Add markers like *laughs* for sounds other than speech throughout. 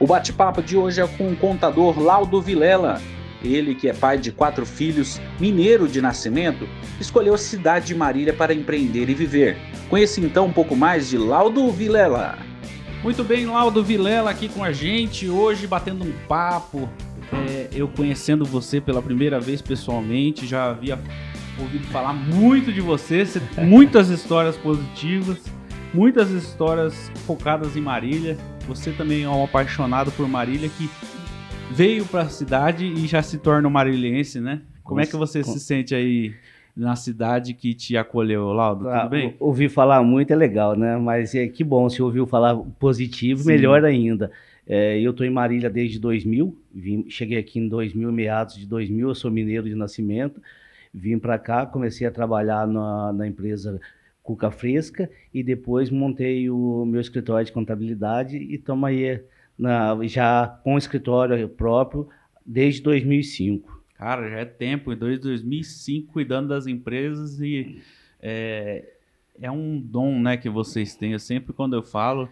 O bate-papo de hoje é com o contador Laudo Vilela. Ele, que é pai de quatro filhos, mineiro de nascimento, escolheu a cidade de Marília para empreender e viver. Conheça então um pouco mais de Laudo Vilela. Muito bem, Laudo Vilela aqui com a gente, hoje batendo um papo. É, eu conhecendo você pela primeira vez pessoalmente, já havia ouvido falar muito de você, *laughs* muitas histórias positivas, muitas histórias focadas em Marília. Você também é um apaixonado por Marília que veio para a cidade e já se torna um marilhense, né? Como é que você se sente aí na cidade que te acolheu, Laudo? Ah, Tudo bem? Ouvir falar muito é legal, né? Mas é que bom, se ouviu falar positivo, Sim. melhor ainda. É, eu estou em Marília desde 2000, vim, cheguei aqui em 2000, meados de 2000, eu sou mineiro de nascimento, vim para cá, comecei a trabalhar na, na empresa Cuca Fresca e depois montei o meu escritório de contabilidade e estamos aí na, já com o escritório próprio desde 2005. Cara, já é tempo, desde 2005 cuidando das empresas e é, é um dom né, que vocês têm. Eu sempre quando eu falo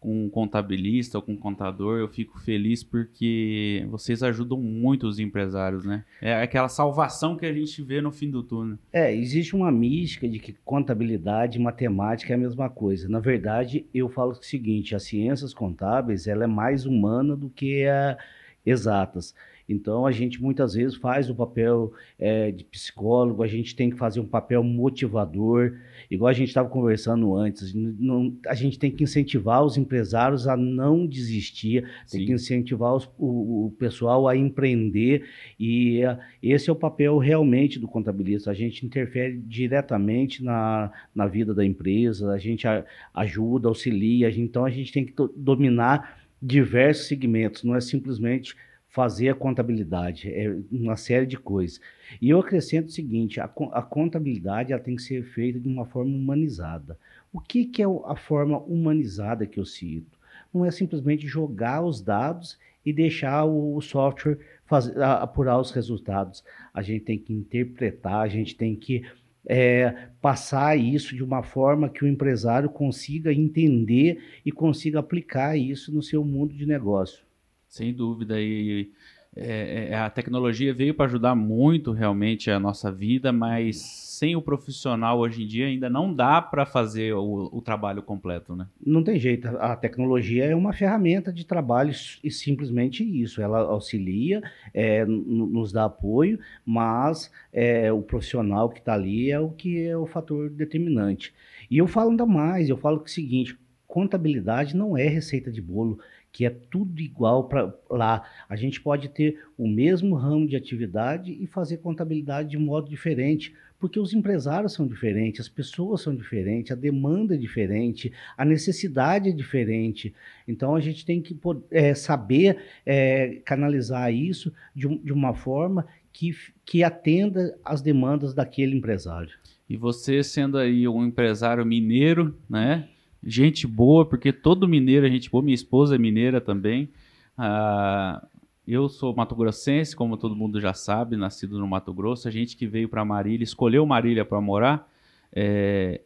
com um contabilista ou com um contador, eu fico feliz porque vocês ajudam muito os empresários, né? É aquela salvação que a gente vê no fim do túnel. É, existe uma mística de que contabilidade e matemática é a mesma coisa. Na verdade, eu falo o seguinte, as ciências contábeis, ela é mais humana do que a exatas. Então, a gente muitas vezes faz o papel é, de psicólogo, a gente tem que fazer um papel motivador, igual a gente estava conversando antes. Não, a gente tem que incentivar os empresários a não desistir, tem Sim. que incentivar os, o, o, pessoal a empreender, e é, esse é o papel realmente do contabilista. A gente interfere diretamente na, na vida da empresa, a gente a, ajuda, auxilia, a gente, então a gente tem que dominar diversos segmentos, não é simplesmente fazer a contabilidade, é uma série de coisas. E eu acrescento o seguinte, a, a contabilidade ela tem que ser feita de uma forma humanizada. O que, que é a forma humanizada que eu cito? Não é simplesmente jogar os dados e deixar o software fazer, apurar os resultados. A gente tem que interpretar, a gente tem que é, passar isso de uma forma que o empresário consiga entender e consiga aplicar isso no seu mundo de negócio. Sem dúvida. E é, é, a tecnologia veio para ajudar muito realmente a nossa vida, mas sem o profissional hoje em dia ainda não dá para fazer o, o, trabalho completo, né? Não tem jeito. A tecnologia é uma ferramenta de trabalho e simplesmente isso. Ela auxilia, é, nos dá apoio, mas é, o profissional que está ali é o que é o fator determinante. E eu falo ainda mais, eu falo é o seguinte, contabilidade não é receita de bolo que é tudo igual para lá. A gente pode ter o mesmo ramo de atividade e fazer contabilidade de modo diferente, porque os empresários são diferentes, as pessoas são diferentes, a demanda é diferente, a necessidade é diferente. Então a gente tem que é, saber é, canalizar isso de, de uma forma que, que atenda às demandas daquele empresário. E você sendo aí um empresário mineiro, né? Gente boa, porque todo mineiro é gente boa. Minha esposa é mineira também. Ah, eu sou mato-grossense, como todo mundo já sabe, nascido no Mato Grosso. A gente que veio para Marília, escolheu Marília para morar, é,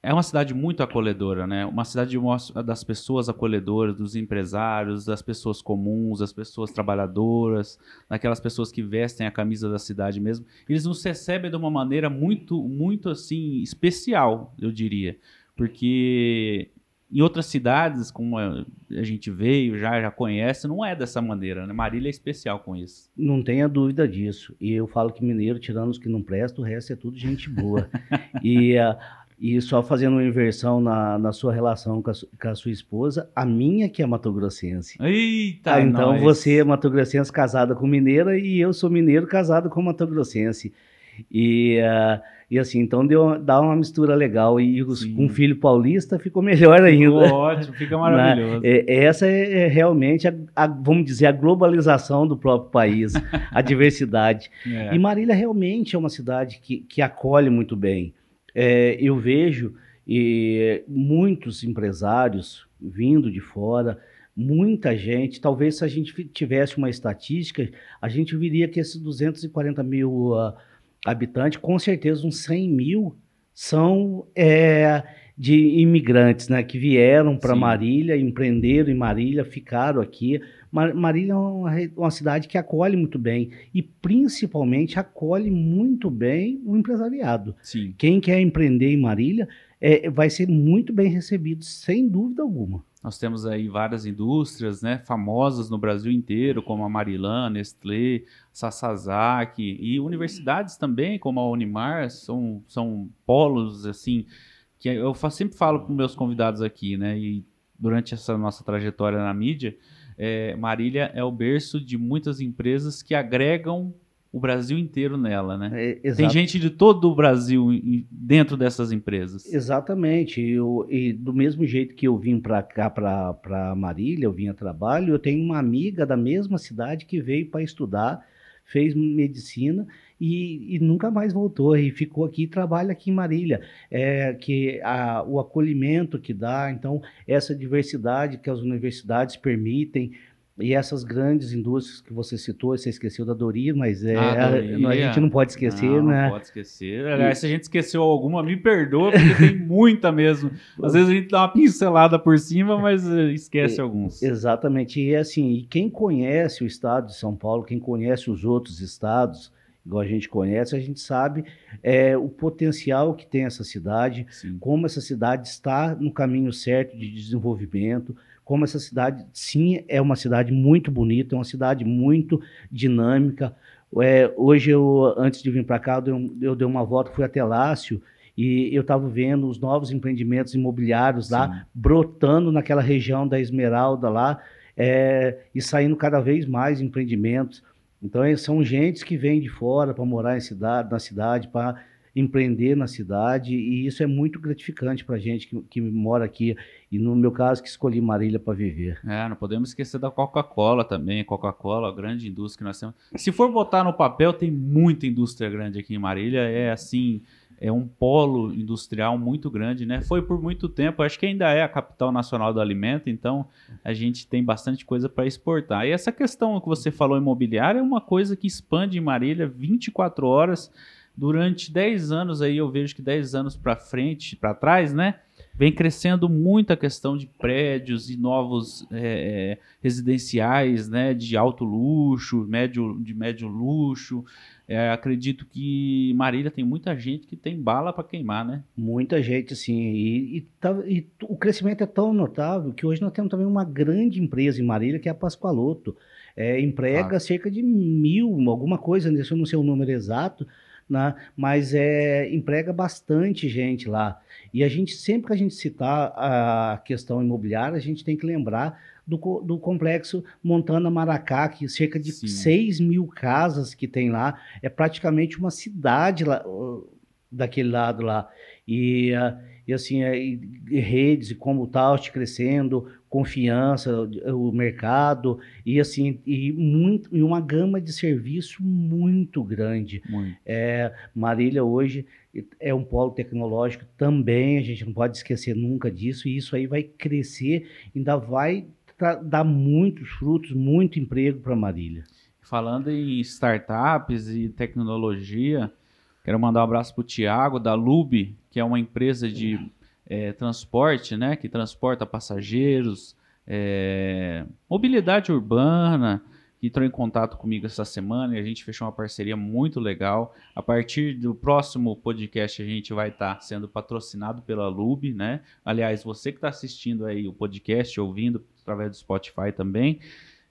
é uma cidade muito acolhedora, né? Uma cidade das pessoas acolhedoras, dos empresários, das pessoas comuns, das pessoas trabalhadoras, daquelas pessoas que vestem a camisa da cidade mesmo. Eles nos recebem de uma maneira muito, muito assim especial, eu diria porque em outras cidades, como a gente veio, já, já conhece, não é dessa maneira, né? Marília é especial com isso. Não tenha dúvida disso. E eu falo que mineiro, tirando os que não prestam, o resto é tudo gente boa. *laughs* e, uh, e só fazendo uma inversão na, na sua relação com a, com a sua esposa, a minha que é matogrossense. Eita, ah, Então nós. você é matogrossense casada com mineira e eu sou mineiro casado com matogrossense. E... Uh, e assim, então deu, dá uma mistura legal. E os, com um filho paulista ficou melhor ainda. Ficou ótimo, fica maravilhoso. É, essa é, é realmente, a, a, vamos dizer, a globalização do próprio país, *laughs* a diversidade. É. E Marília realmente é uma cidade que, que acolhe muito bem. É, eu vejo e, muitos empresários vindo de fora, muita gente. Talvez se a gente tivesse uma estatística, a gente viria que esses 240 mil. Uh, habitante, com certeza uns 100 mil são é, de imigrantes, né, que vieram para Marília, empreenderam em Marília, ficaram aqui. Marília é uma, uma, cidade que acolhe muito bem e principalmente acolhe muito bem o empresariado. Sim. Quem quer empreender em Marília é, vai ser muito bem recebido, sem dúvida alguma. Nós temos aí várias indústrias né, famosas no Brasil inteiro, como a Marilã, Nestlé, Sasazaki, e universidades também, como a Unimar, são, são polos assim que eu sempre falo para meus convidados aqui, né? E durante essa nossa trajetória na mídia, é, Marília é o berço de muitas empresas que agregam o Brasil inteiro nela, né? É, Tem gente de todo o Brasil dentro dessas empresas. Exatamente. Eu, e do mesmo jeito que eu vim para cá, para Marília, eu vim a trabalho, eu tenho uma amiga da mesma cidade que veio para estudar, fez medicina e, e, nunca mais voltou e ficou aqui e trabalha aqui em Marília. É, que a, o acolhimento que dá, então, essa diversidade que as universidades permitem, e essas grandes indústrias que você citou, você esqueceu da Dori, mas é, ah, a, a, gente não pode esquecer, não, né? Não pode esquecer. Aliás, se a gente esqueceu alguma, me perdoa, porque tem *laughs* muita mesmo. Às vezes a gente dá uma pincelada por cima, mas eh, esquece alguns. Exatamente. E assim, e quem conhece o estado de São Paulo, quem conhece os outros estados, igual a gente conhece, a gente sabe é, o potencial que tem essa cidade, sim. como essa cidade está no caminho certo de desenvolvimento, como essa cidade, sim, é uma cidade muito bonita, é uma cidade muito dinâmica. É, hoje, eu, antes de vir para cá, eu dei, eu dei, uma volta, fui até Lácio, e eu estava vendo os novos empreendimentos imobiliários lá, sim. brotando naquela região da Esmeralda lá, é, e saindo cada vez mais empreendimentos. Então, são gentes que vêm de fora para morar cidade, na cidade, para empreender na cidade, e isso é muito gratificante para a gente que, que, mora aqui, e no meu caso, que escolhi Marília para viver. É, não podemos esquecer da Coca-Cola também, Coca-Cola, a grande indústria que nós temos. Se for botar no papel, tem muita indústria grande aqui em Marília, é assim, é um polo industrial muito grande, né? Foi por muito tempo, acho que ainda é a capital nacional do alimento, então a gente tem bastante coisa para exportar. E essa questão que você falou imobiliária é uma coisa que expande em Marília 24 horas. Durante 10 anos aí eu vejo que 10 anos para frente, para trás, né? Vem crescendo muito a questão de prédios e novos é, residenciais, né? De alto luxo, médio, de médio luxo. É, acredito que Marília tem muita gente que tem bala para queimar, né? Muita gente, sim. E, e, tá, e, o crescimento é tão notável que hoje nós temos também uma grande empresa em Marília, que é a Pascoaloto. É, emprega ah. cerca de mil, alguma coisa, eu não sei o número exato, né? mas é, emprega bastante gente lá. E a gente, sempre que a gente citar a questão imobiliária, a gente tem que lembrar do, do complexo Montana Maracá, que cerca de Sim. 6 mil casas que tem lá, é praticamente uma cidade lá, daquele lado lá. E, e assim, é, e redes, e como tal, crescendo, confiança, o mercado, e assim, e, muito, e uma gama de serviço muito grande. Muito. É, Marília hoje é um polo tecnológico também, a gente não pode esquecer nunca disso, e isso aí vai crescer, ainda vai dar muitos frutos, muito emprego para Marília. Falando em startups e tecnologia, quero mandar um abraço para o Tiago, da Lube, que é uma empresa de é, transporte, né, que transporta passageiros, é, mobilidade urbana, que entrou em contato comigo essa semana e a gente fechou uma parceria muito legal. A partir do próximo podcast a gente vai estar tá sendo patrocinado pela Lube, né? Aliás, você que está assistindo aí o podcast, ouvindo através do Spotify também,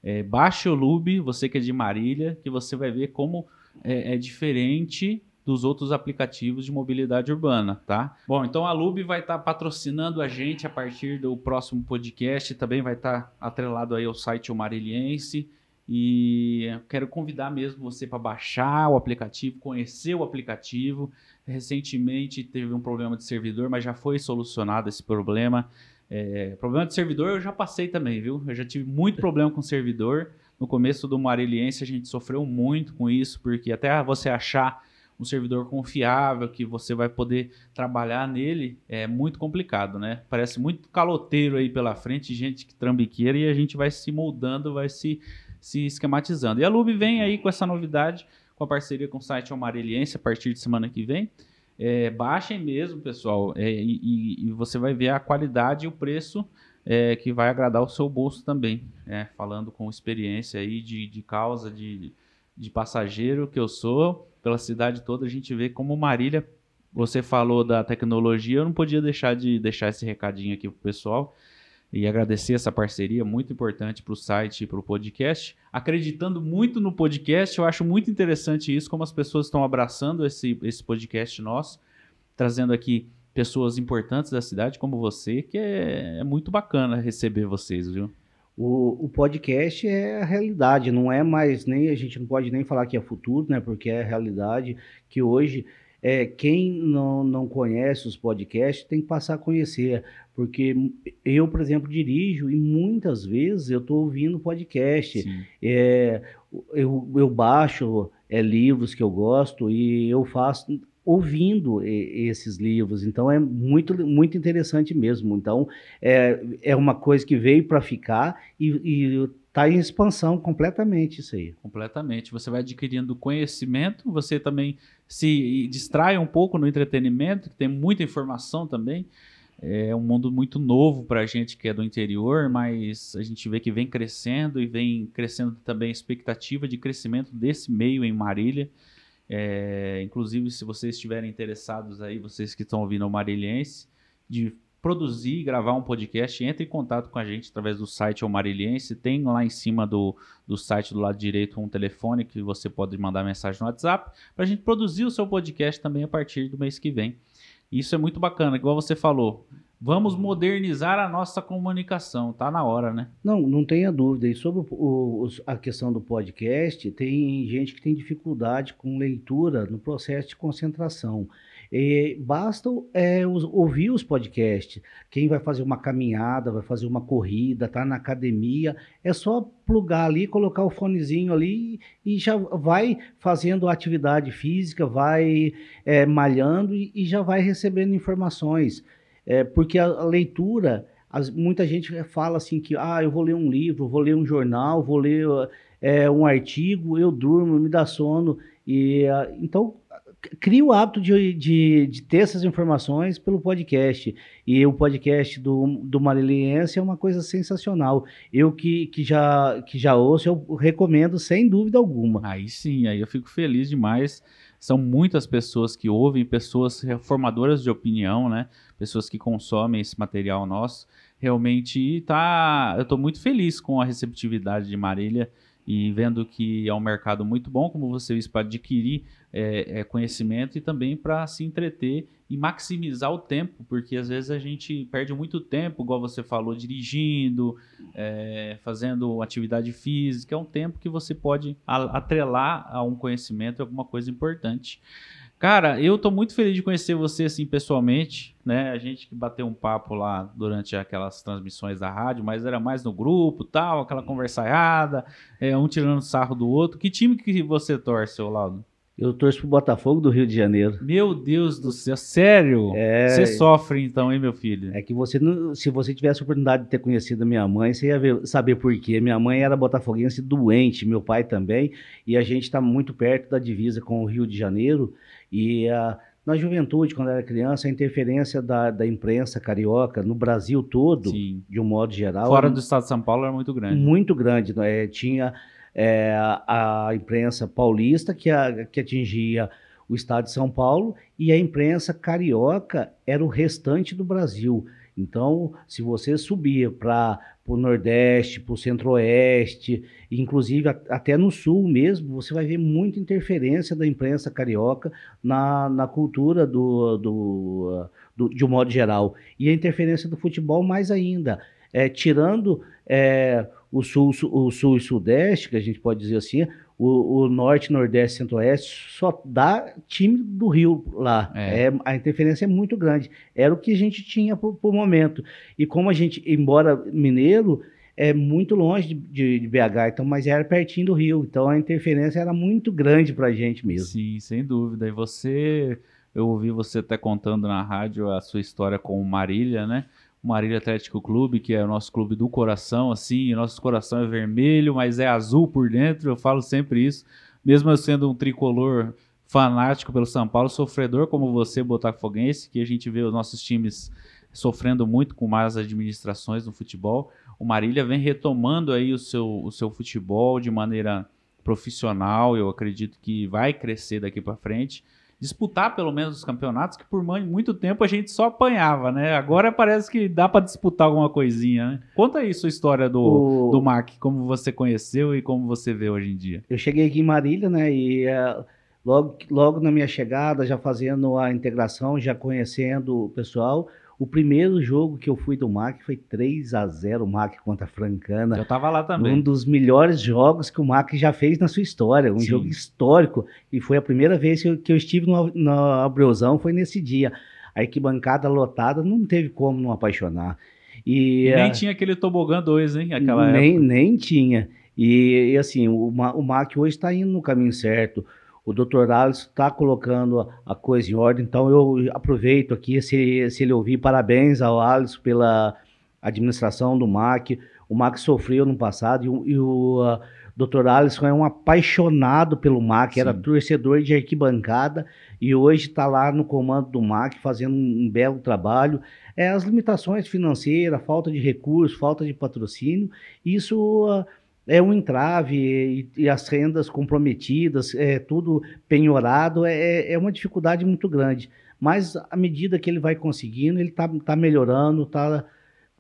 é, baixe o Lube, você que é de Marília, que você vai ver como é, é diferente dos outros aplicativos de mobilidade urbana, tá? Bom, então a Lube vai estar tá patrocinando a gente a partir do próximo podcast, também vai estar tá atrelado aí ao site O Mariliense. E quero convidar mesmo você para baixar o aplicativo, conhecer o aplicativo. Recentemente teve um problema de servidor, mas já foi solucionado esse problema. É, problema de servidor eu já passei também, viu? Eu já tive muito problema com servidor. No começo do Mariliense a gente sofreu muito com isso, porque até você achar um servidor confiável que você vai poder trabalhar nele é muito complicado, né? Parece muito caloteiro aí pela frente, gente que trambiqueira e a gente vai se moldando, vai se, se esquematizando. E a Lube vem aí com essa novidade, com a parceria com o site Amareliense a partir de semana que vem. É, baixem mesmo, pessoal, é, e, e, você vai ver a qualidade e o preço é, que vai agradar o seu bolso também. É, falando com experiência aí de, de causa, de, de passageiro que eu sou, pela cidade toda, a gente vê como Marília, você falou da tecnologia, eu não podia deixar de deixar esse recadinho aqui pro pessoal e agradecer essa parceria muito importante para o site e para o podcast. Acreditando muito no podcast, eu acho muito interessante isso, como as pessoas estão abraçando esse, esse podcast nosso, trazendo aqui pessoas importantes da cidade como você, que é, é muito bacana receber vocês, viu? O, o, podcast é a realidade, não é mais nem a gente não pode nem falar que é futuro, né? Porque é a realidade que hoje é, quem não, não conhece os podcasts tem que passar a conhecer, porque eu, por exemplo, dirijo e muitas vezes eu estou ouvindo podcast. É, eu, eu baixo é, livros que eu gosto e eu faço ouvindo esses livros. Então é muito, muito interessante mesmo. Então é, é uma coisa que veio para ficar e está em expansão completamente isso aí. Completamente. Você vai adquirindo conhecimento, você também se distrai um pouco no entretenimento, que tem muita informação também. É um mundo muito novo para a gente que é do interior, mas a gente vê que vem crescendo e vem crescendo também a expectativa de crescimento desse meio em Marília. É, inclusive, se vocês estiverem interessados aí, vocês que estão ouvindo o Marilhense, de produzir e gravar um podcast, entre em contato com a gente através do site O Marilhense. Tem lá em cima do, do site, do lado direito, um telefone que você pode mandar mensagem no WhatsApp para a gente produzir o seu podcast também a partir do mês que vem. Isso é muito bacana, igual você falou. Vamos modernizar a nossa comunicação, tá na hora, né? Não, não tenha dúvida. E sobre o, o, a questão do podcast, tem gente que tem dificuldade com leitura no processo de concentração. E basta é, ouvir os podcasts. Quem vai fazer uma caminhada, vai fazer uma corrida, tá na academia, é só plugar ali, colocar o fonezinho ali e já vai fazendo atividade física, vai é, malhando e, e, já vai recebendo informações. É, porque a, a leitura, as, muita gente fala assim que ah, eu vou ler um livro, vou ler um jornal, vou ler é, um artigo, eu durmo, me dá sono. E, então, cria o hábito de, de, de, ter essas informações pelo podcast. E o podcast do, do Mariliense é uma coisa sensacional. Eu que, que, já, que já ouço, eu recomendo sem dúvida alguma. Aí sim, aí eu fico feliz demais. São muitas pessoas que ouvem, pessoas formadoras de opinião, né? Pessoas que consomem esse material nosso. Realmente tá. Eu estou muito feliz com a receptividade de Marília e vendo que é um mercado muito bom, como você disse, para adquirir é, é, conhecimento e também para se entreter e maximizar o tempo, porque às vezes a gente perde muito tempo, igual você falou, dirigindo, é, fazendo atividade física, é um tempo que você pode atrelar a um conhecimento, alguma coisa importante. Cara, eu tô muito feliz de conhecer você assim pessoalmente, né? A gente que bateu um papo lá durante aquelas transmissões da rádio, mas era mais no grupo, tal, aquela conversaiada, é, um tirando sarro do outro. Que time que você torce, Laudo? Eu torço pro Botafogo do Rio de Janeiro. Meu Deus do céu, sério? É, você sofre então, hein, meu filho? É que você, se você tivesse a oportunidade de ter conhecido a minha mãe, você ia ver, saber por quê. Minha mãe era botafoguense doente, meu pai também, e a gente está muito perto da divisa com o Rio de Janeiro. E a, na juventude, quando era criança, a interferência da, da imprensa carioca no Brasil todo, Sim. de um modo geral. Fora do estado de São Paulo era muito grande. Muito grande. É, tinha é, a, imprensa paulista que, a, que atingia o estado de São Paulo e a imprensa carioca era o restante do Brasil. Então, se você subia para o Nordeste, para o Centro-Oeste, inclusive até no Sul mesmo, você vai ver muita interferência da imprensa carioca na, na cultura do, do, do, de um modo geral. E a interferência do futebol mais ainda. É, tirando é, o, sul, o Sul e Sudeste, que a gente pode dizer assim, o, o Norte, Nordeste, Centro-Oeste só dá time do Rio lá. É. é. a interferência é muito grande. Era o que a gente tinha por, por momento. E como a gente, embora mineiro, é muito longe de, de, de, BH, então, mas era pertinho do Rio. Então a interferência era muito grande para a gente mesmo. Sim, sem dúvida. E você, eu ouvi você até contando na rádio a sua história com Marília, né? Marília Atlético Clube, que é o nosso clube do coração, assim, nosso coração é vermelho, mas é azul por dentro, eu falo sempre isso, mesmo eu sendo um tricolor fanático pelo São Paulo, sofredor como você, botafoguense, que a gente vê os nossos times sofrendo muito com más administrações no futebol. O Marília vem retomando aí o seu, o seu futebol de maneira profissional, eu acredito que vai crescer daqui para frente disputar pelo menos os campeonatos, que por muito tempo a gente só apanhava, né? Agora parece que dá para disputar alguma coisinha, né? Conta aí sua história do, o... do MAC, como você conheceu e como você vê hoje em dia. Eu cheguei aqui em Marília, né? E uh, logo, logo na minha chegada, já fazendo a integração, já conhecendo o pessoal, o primeiro jogo que eu fui do MAC foi 3 a 0 o MAC contra a Francana. Eu tava lá também. Um dos melhores jogos que o MAC já fez na sua história. Um Sim. jogo histórico. E foi a primeira vez que eu, que eu estive no, no Abreuzão, foi nesse dia. A arquibancada lotada, não teve como não apaixonar. E, nem uh, tinha aquele tobogã 2, hein? Aquela nem, época. nem tinha. E, e assim, o, o MAC hoje está indo no caminho certo o doutor Alisson está colocando a, coisa em ordem, então eu aproveito aqui, se, se ele ouvir, parabéns ao Alisson pela administração do MAC. O MAC sofreu no passado e, e o uh, doutor Alisson é um apaixonado pelo MAC, Sim. era torcedor de arquibancada e hoje está lá no comando do MAC fazendo um, um belo trabalho. É, as limitações financeiras, falta de recursos, falta de patrocínio, isso... Uh, é um entrave e, e, as rendas comprometidas, é tudo penhorado, é, é, é uma dificuldade muito grande. Mas à medida que ele vai conseguindo, ele está tá melhorando, está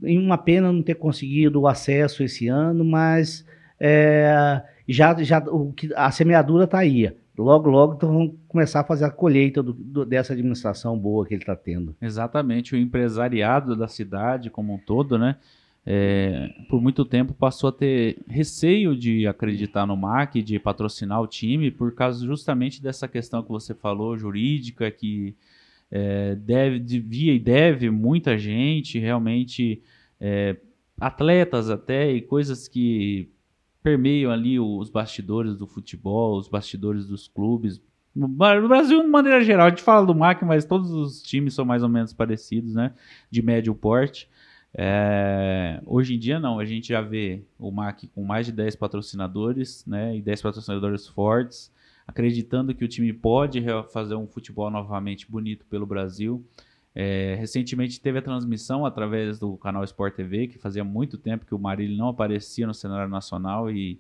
em uma pena não ter conseguido o acesso esse ano, mas é, já, já o a semeadura está aí. Logo, logo então vamos começar a fazer a colheita do, do, dessa administração boa que ele está tendo. Exatamente, o empresariado da cidade como um todo, né? É, por muito tempo passou a ter receio de acreditar no MAC, de patrocinar o time, por causa justamente dessa questão que você falou, jurídica, que é, deve, devia e deve muita gente, realmente é, atletas até, e coisas que permeiam ali os bastidores do futebol, os bastidores dos clubes. No Brasil, de maneira geral, a gente fala do MAC, mas todos os times são mais ou menos parecidos, né? De médio porte. É, hoje em dia não, a gente já vê o MAC com mais de 10 patrocinadores, né, e 10 patrocinadores fortes, acreditando que o time pode fazer um futebol novamente bonito pelo Brasil. É, recentemente teve a transmissão através do canal Sport TV, que fazia muito tempo que o Marília não aparecia no cenário nacional e,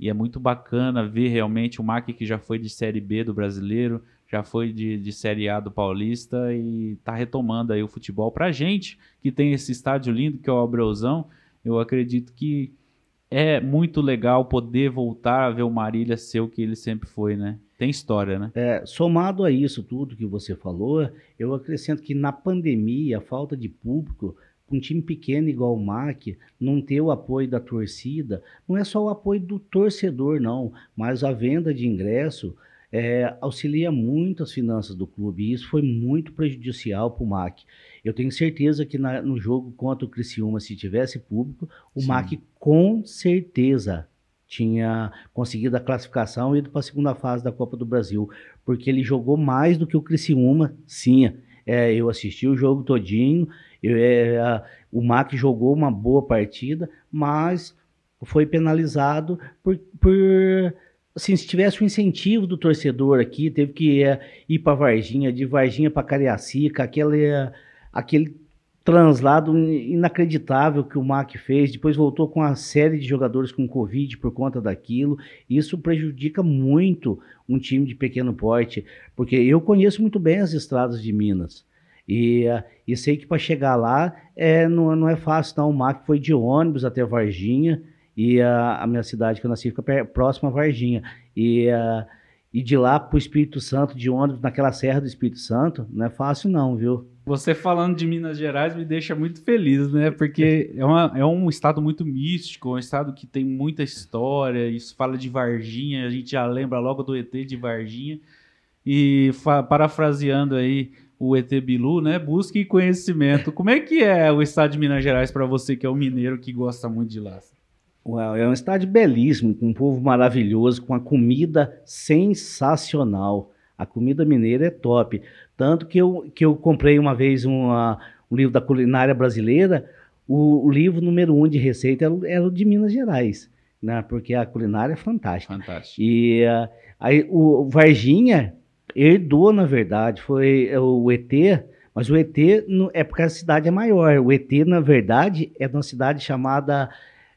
e é muito bacana ver realmente o MAC que já foi de Série B do brasileiro, já foi de, de Série A do Paulista e está retomando aí o futebol. Para a gente que tem esse estádio lindo que é o Abreuzão, eu acredito que é muito legal poder voltar a ver o Marília ser o que ele sempre foi, né? Tem história, né? É, somado a isso tudo que você falou, eu acrescento que na pandemia, a falta de público, um time pequeno igual o MAC, não ter o apoio da torcida, não é só o apoio do torcedor, não, mas a venda de ingresso, é, auxilia muito as finanças do clube e isso foi muito prejudicial para o MAC. Eu tenho certeza que na, no jogo contra o Criciúma, se tivesse público, o Sim. MAC com certeza tinha conseguido a classificação e ido para a segunda fase da Copa do Brasil, porque ele jogou mais do que o Criciúma, sim. É, eu assisti o jogo todinho, eu, é, o MAC jogou uma boa partida, mas foi penalizado por, por assim, se tivesse o um incentivo do torcedor aqui, teve que é, ir para Varginha, de Varginha para Cariacica, aquele, aquele translado inacreditável que o MAC fez, depois voltou com uma série de jogadores com Covid por conta daquilo. Isso prejudica muito um time de pequeno porte, porque eu conheço muito bem as estradas de Minas. E, e sei que para chegar lá é, não, não é fácil, não. O MAC foi de ônibus até Varginha e a, a minha cidade que eu nasci fica próxima a Varginha. E, a, e de lá para o Espírito Santo, de ônibus, naquela Serra do Espírito Santo, não é fácil não, viu? Você falando de Minas Gerais me deixa muito feliz, né? Porque é, uma, é um estado muito místico, um estado que tem muita história. Isso fala de Varginha, a gente já lembra logo do ET de Varginha. E parafraseando aí o ET Bilu, né? Busque conhecimento. Como é que é o estado de Minas Gerais para você que é um mineiro que gosta muito de lá? É um estádio belíssimo, com um povo maravilhoso, com a comida sensacional. A comida mineira é top. Tanto que eu, que eu comprei uma vez uma, um livro da culinária brasileira, o, o livro número um de receita era, era, o de Minas Gerais, né? porque a culinária é fantástica. Fantástico. E uh, aí o Varginha, Herdou, na verdade, foi é, o ET, mas o ET é porque a cidade é maior. O ET, na verdade, é de uma cidade chamada.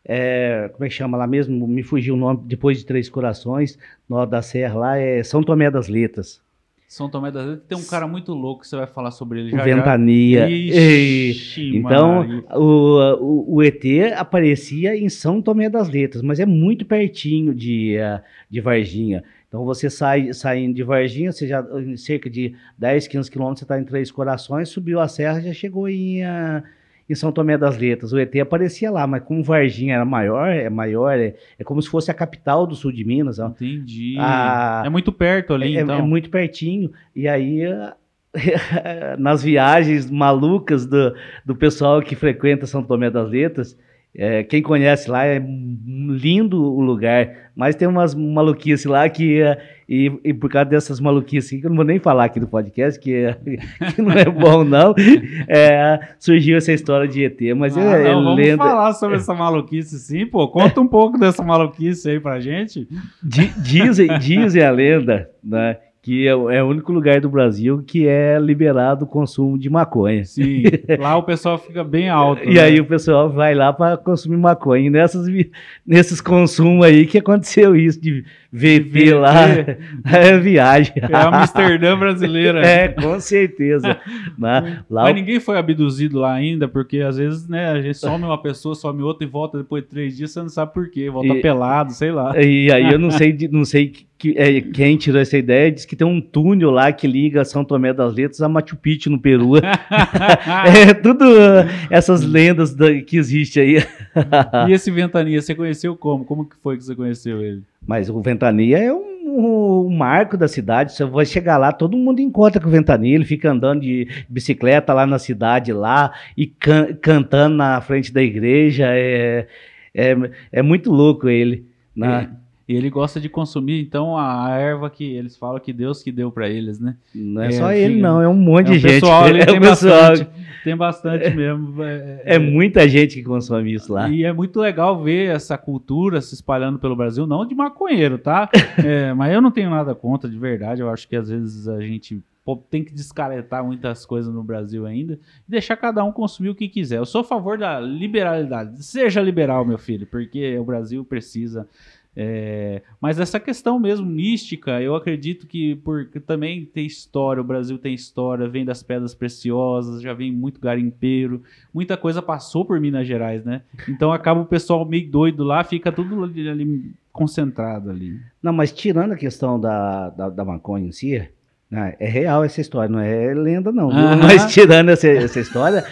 É, como é que chama lá mesmo? Me fugiu o nome, depois de Três Corações, no da Serra lá, é São Tomé das Letras. São Tomé das Letras tem um cara muito louco que você vai falar sobre ele já. Ventania. Já. Ixi, então, o, o, o, ET aparecia em São Tomé das Letras, mas é muito pertinho de, uh, de Varginha. Então você sai saindo de Varginha, você já em cerca de 10, 15 quilômetros, você está em Três Corações, subiu a serra, já chegou em. Uh, em São Tomé das Letras. O ET aparecia lá, mas como Varginha era maior, é maior, é, é como se fosse a capital do sul de Minas. Ó. Entendi. A, é muito perto ali, é, então. É muito pertinho. E aí, *laughs* nas viagens malucas do, do pessoal que frequenta São Tomé das Letras, é, quem conhece lá é lindo o lugar, mas tem umas maluquices lá que, é, e, e, por causa dessas maluquices que eu não vou nem falar aqui no podcast, que, é, *laughs* que não é bom não, é, surgiu essa história de ET, mas ah, é, não, vamos falar sobre essa maluquice sim, pô, conta um pouco dessa maluquice aí pra gente. Dizem, dizem a lenda, né, que é, é, o único lugar do Brasil que é liberado o consumo de maconha. Sim, *laughs* lá o pessoal fica bem alto. e né? aí o pessoal vai lá para consumir maconha. E nessas, nesses consumos aí que aconteceu isso de VP lá, *laughs* é viagem. É a Amsterdã brasileira. *laughs* é, com certeza. lá, lá Mas ninguém foi abduzido lá ainda, porque às vezes né, a gente some uma pessoa, some outra e volta depois de três dias, você não sabe por quê, volta e, pelado, sei lá. E aí eu não *laughs* sei, não sei que, é, quem tirou essa ideia diz que tem um túnel lá que liga São Tomé das Letras a Machu Picchu, no Peru. é tudo uh, essas lendas da, que existe aí. e esse Ventania, você conheceu como? Como que foi que você conheceu ele? Mas o Ventania é um, um, marco da cidade. Você vai chegar lá, todo mundo encontra com o Ventania. Ele fica andando de bicicleta lá na cidade, lá, e can, cantando na frente da igreja. É, é, é muito louco ele. Na... É. E ele gosta de consumir, então, a erva que eles falam que Deus que deu para eles, né? Não é, é só ele, não, é um monte é de gente. Pessoal, *laughs* é tem, pessoal. Bastante, tem bastante mesmo. É, é, muita gente que consome isso lá. E é muito legal ver essa cultura se espalhando pelo Brasil, não de maconheiro, tá? *laughs* É, mas eu não tenho nada contra, de verdade. Eu acho que às vezes a gente tem que descaretar muitas coisas no Brasil ainda e deixar cada um consumir o que quiser. Eu sou a favor da liberalidade. Seja liberal, meu filho, porque o Brasil precisa é, mas essa questão mesmo mística, eu acredito que porque também tem história, o Brasil tem história, vem das pedras preciosas, já vem muito garimpeiro, muita coisa passou por Minas Gerais, né? Então acaba o pessoal meio doido lá, fica tudo ali, ali concentrado ali. Não, mas tirando a questão da, da, da maconha em si, né, é real essa história, não é lenda não. Mas tirando essa, essa história,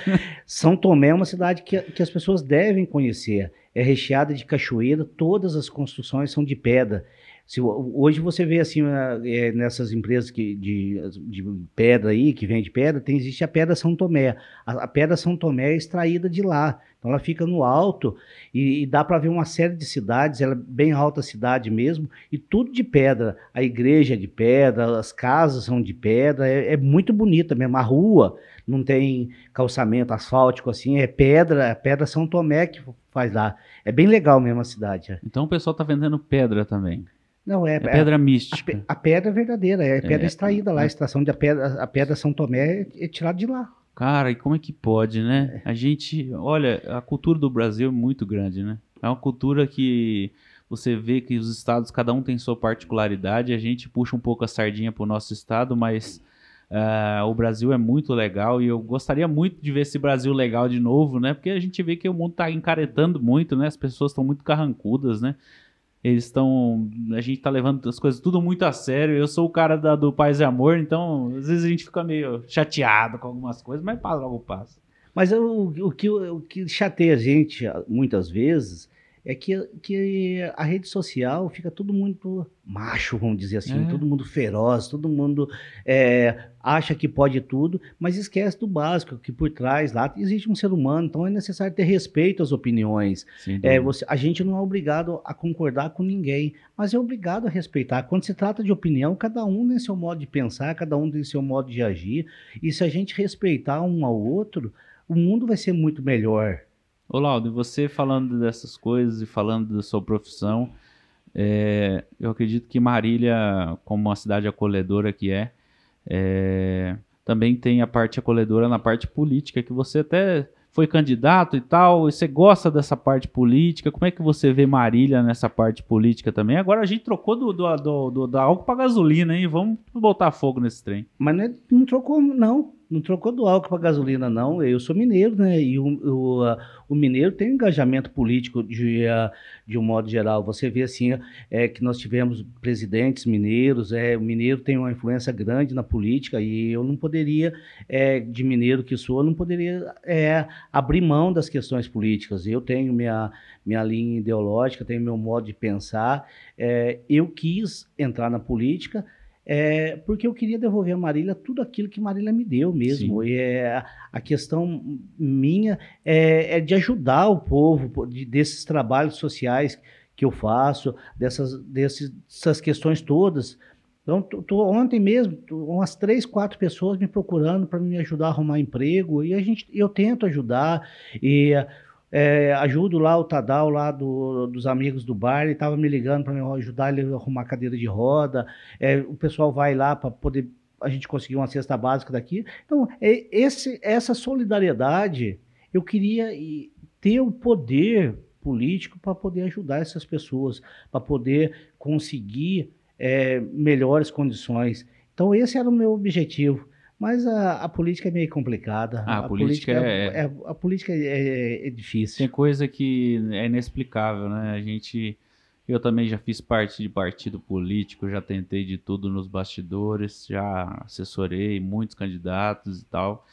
São Tomé é uma cidade que, que as pessoas devem conhecer é recheada de cachoeira, todas as construções são de pedra. Se, hoje você vê assim, é, nessas empresas que, de, de, pedra aí, que vende pedra, tem, existe a pedra São Tomé. A, a, pedra São Tomé é extraída de lá. Então ela fica no alto e, e dá para ver uma série de cidades, ela é bem alta cidade mesmo, e tudo de pedra. A igreja é de pedra, as casas são de pedra, é, é muito bonita mesmo. A rua não tem calçamento asfáltico assim, é pedra, é pedra São Tomé que faz lá. É bem legal mesmo a cidade. É. Então o pessoal tá vendendo pedra também. Não, é, é pedra mística. A, a, pedra é verdadeira, é pedra é, extraída lá. A extração da pedra, a pedra São Tomé é, é tirada de lá. Cara, e como é que pode, né? A gente, olha, a cultura do Brasil é muito grande, né? É uma cultura que você vê que os estados, cada um tem sua particularidade, a gente puxa um pouco a sardinha pro nosso estado, mas Uh, o Brasil é muito legal e eu gostaria muito de ver esse Brasil legal de novo, né? Porque a gente vê que o mundo está encaretando muito, né? As pessoas estão muito carrancudas, né? Eles estão. A gente está levando as coisas tudo muito a sério. Eu sou o cara da, do Paz e Amor, então às vezes a gente fica meio chateado com algumas coisas, mas logo passa. Mas o, o, que, o que chateia a gente muitas vezes é que, que a rede social fica todo muito macho, vamos dizer assim, é. todo mundo feroz, todo mundo é, acha que pode tudo, mas esquece do básico, que por trás lá existe um ser humano, então é necessário ter respeito às opiniões. É, você, a gente não é obrigado a concordar com ninguém, mas é obrigado a respeitar. Quando se trata de opinião, cada um tem seu modo de pensar, cada um tem seu modo de agir, e se a gente respeitar um ao outro, o mundo vai ser muito melhor. Ô Laudo, você falando dessas coisas e falando da sua profissão, É, eu acredito que Marília, como uma cidade acolhedora que é, é, também tem a parte acolhedora na parte política, que você até foi candidato e tal, e você gosta dessa parte política, como é que você vê Marília nessa parte política também? Agora a gente trocou do, do, do, do da álcool para gasolina, hein? Vamos botar fogo nesse trem. Mas não, é, não trocou, não. Não trocou do álcool para gasolina, não. Eu sou mineiro, né? E o, o, o mineiro tem engajamento político de, de um modo geral. Você vê assim é, que nós tivemos presidentes mineiros, é, o mineiro tem uma influência grande na política e eu não poderia, é, de mineiro que sou, não poderia é, abrir mão das questões políticas. Eu tenho minha, minha linha ideológica, tenho meu modo de pensar. É, eu quis entrar na política é, porque eu queria devolver a Marília tudo aquilo que Marília me deu mesmo. Sim. E é, a questão minha é, é, de ajudar o povo de, desses trabalhos sociais que eu faço, dessas, desses, dessas questões todas. Então, tô, tô, ontem mesmo, tô, umas três, quatro pessoas me procurando para me ajudar a arrumar emprego, e a gente, eu tento ajudar. E é, ajudo lá o Tadal, lá do, dos amigos do bar, ele estava me ligando para me ajudar ele a arrumar cadeira de roda. É, o pessoal vai lá para poder a gente conseguir uma cesta básica daqui. Então, é, esse, essa solidariedade, eu queria ter o poder político para poder ajudar essas pessoas, para poder conseguir é, melhores condições. Então, esse era o meu objetivo. Mas a, a, política é meio complicada. Ah, a, a, política, política é, é, é, A política é, é, difícil. Tem coisa que é inexplicável, né? A gente. Eu também já fiz parte de partido político, já tentei de tudo nos bastidores, já assessorei muitos candidatos e tal.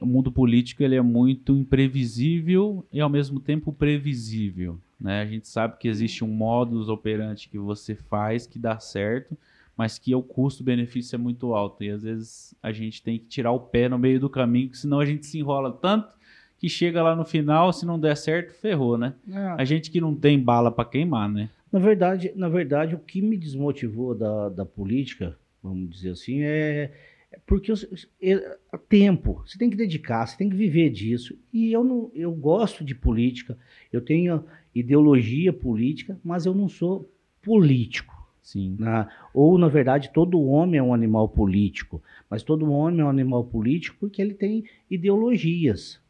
O mundo político ele é muito imprevisível e ao mesmo tempo previsível. Né? A gente sabe que existe um modus operandi que você faz que dá certo, mas que o custo-benefício é muito alto. E às vezes a gente tem que tirar o pé no meio do caminho, senão a gente se enrola tanto que chega lá no final, se não der certo, ferrou, né? É. A gente que não tem bala para queimar, né? Na verdade, na verdade, o que me desmotivou da, da política, vamos dizer assim, é, é porque eu, é, tempo, você tem que dedicar, você tem que viver disso. E eu não, eu gosto de política, eu tenho ideologia política, mas eu não sou político. Sim. Né? Ou, na verdade, todo homem é um animal político, mas todo homem é um animal político porque ele tem ideologias.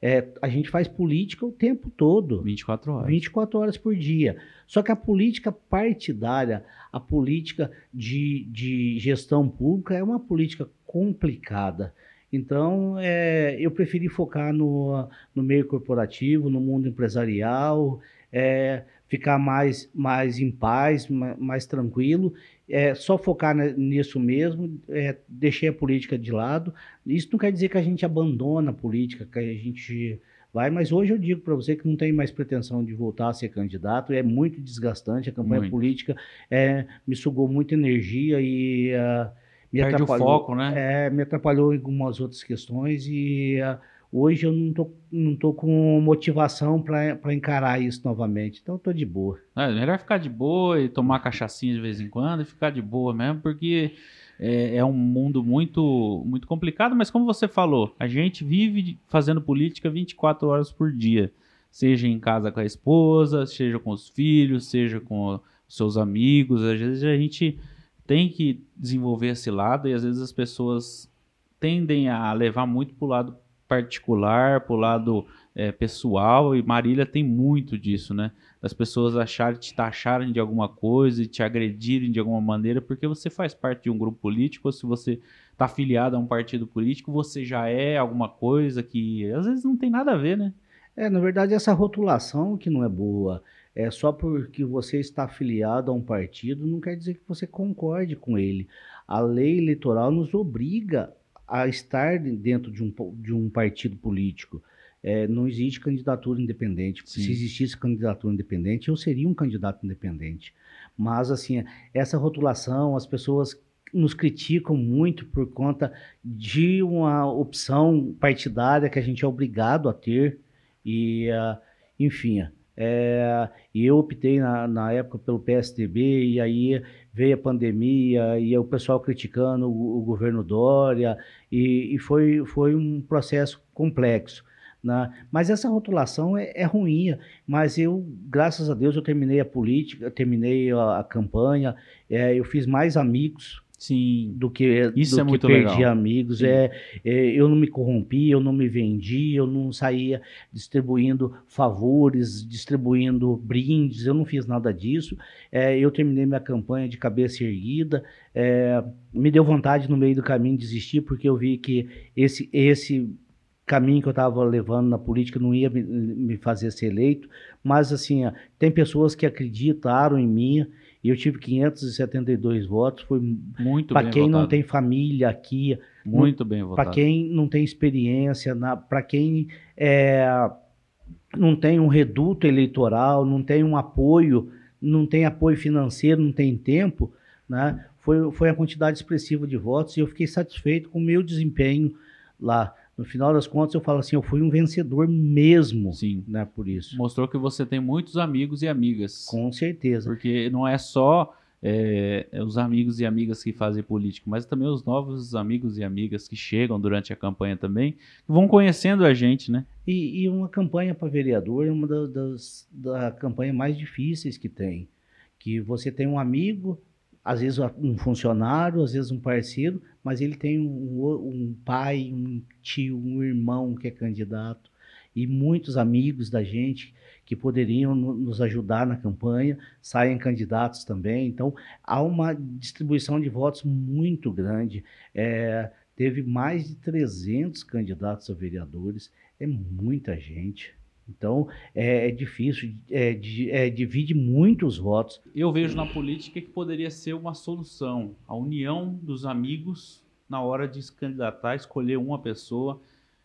É, a gente faz política o tempo todo. 24 horas. 24 horas por dia. Só que a política partidária, a política de, de gestão pública é uma política complicada. Então, é, eu preferi focar no, no meio corporativo, no mundo empresarial, é, ficar mais, mais em paz, mais, mais tranquilo, é, só focar nisso mesmo, é, deixei a política de lado. Isso não quer dizer que a gente abandona a política, que a gente vai, mas hoje eu digo para você que não tem mais pretensão de voltar a ser candidato, é muito desgastante, a campanha muito. política é, me sugou muita energia e uh, me Perde atrapalhou. o foco, né? É, me atrapalhou em algumas outras questões e uh, Hoje eu não tô, não tô com motivação para encarar isso novamente. Então eu tô de boa. É melhor ficar de boa e tomar cachaçinha de vez em quando e ficar de boa mesmo, porque é, é, um mundo muito, muito complicado, mas como você falou, a gente vive fazendo política 24 horas por dia. Seja em casa com a esposa, seja com os filhos, seja com seus amigos. Às vezes a gente tem que desenvolver esse lado e às vezes as pessoas tendem a levar muito para o lado particular, pro lado é, pessoal, e Marília tem muito disso, né? Das pessoas acharem, te taxarem de alguma coisa e te agredirem de alguma maneira, porque você faz parte de um grupo político, ou se você está afiliado a um partido político, você já é alguma coisa que às vezes não tem nada a ver, né? É, na verdade, essa rotulação que não é boa, é só porque você está afiliado a um partido, não quer dizer que você concorde com ele. A lei eleitoral nos obriga a estar dentro de um, de um partido político. É, não existe candidatura independente. Sim. Se existisse candidatura independente, eu seria um candidato independente. Mas, assim, essa rotulação, as pessoas nos criticam muito por conta de uma opção partidária que a gente é obrigado a ter. E, uh, enfim, é, e eu optei na, na, época pelo PSDB, e aí veio a pandemia, e o pessoal criticando o, o governo Dória, e, e, foi, foi um processo complexo. Né? Mas essa rotulação é, é, ruim. Mas eu, graças a Deus, eu terminei a política, terminei a, a campanha, é, eu fiz mais amigos Sim. do que isso do é que muito perdi legal. amigos. É, é, eu não me corrompi, eu não me vendi, eu não saía distribuindo favores, distribuindo brindes, eu não fiz nada disso. É, eu terminei minha campanha de cabeça erguida. É, me deu vontade no meio do caminho de desistir, porque eu vi que esse, esse caminho que eu estava levando na política não ia me, me fazer ser eleito. Mas, assim, tem pessoas que acreditaram em mim e eu tive 572 votos. Foi muito para quem votado. não tem família aqui, muito bem votado. Para quem não tem experiência, para quem é, não tem um reduto eleitoral, não tem um apoio, não tem apoio financeiro, não tem tempo, né? Foi, foi a quantidade expressiva de votos e eu fiquei satisfeito com o meu desempenho lá no final das contas, eu falo assim, eu fui um vencedor mesmo, Sim. né, por isso. Mostrou que você tem muitos amigos e amigas. Com certeza. Porque não é só é, os amigos e amigas que fazem política, mas também os novos amigos e amigas que chegam durante a campanha também, que vão conhecendo a gente, né? E, e uma campanha para vereador é uma das, das da campanha mais difíceis que tem. Que você tem um amigo, às vezes um funcionário, às vezes um parceiro, mas ele tem um, um, pai, um tio, um irmão que é candidato e muitos amigos da gente que poderiam nos ajudar na campanha, saem candidatos também. Então, há uma distribuição de votos muito grande. É, teve mais de 300 candidatos a vereadores, é muita gente. Então, é, é difícil, é, é, divide muitos votos. Eu vejo na política que poderia ser uma solução, a união dos amigos na hora de se candidatar, escolher uma pessoa,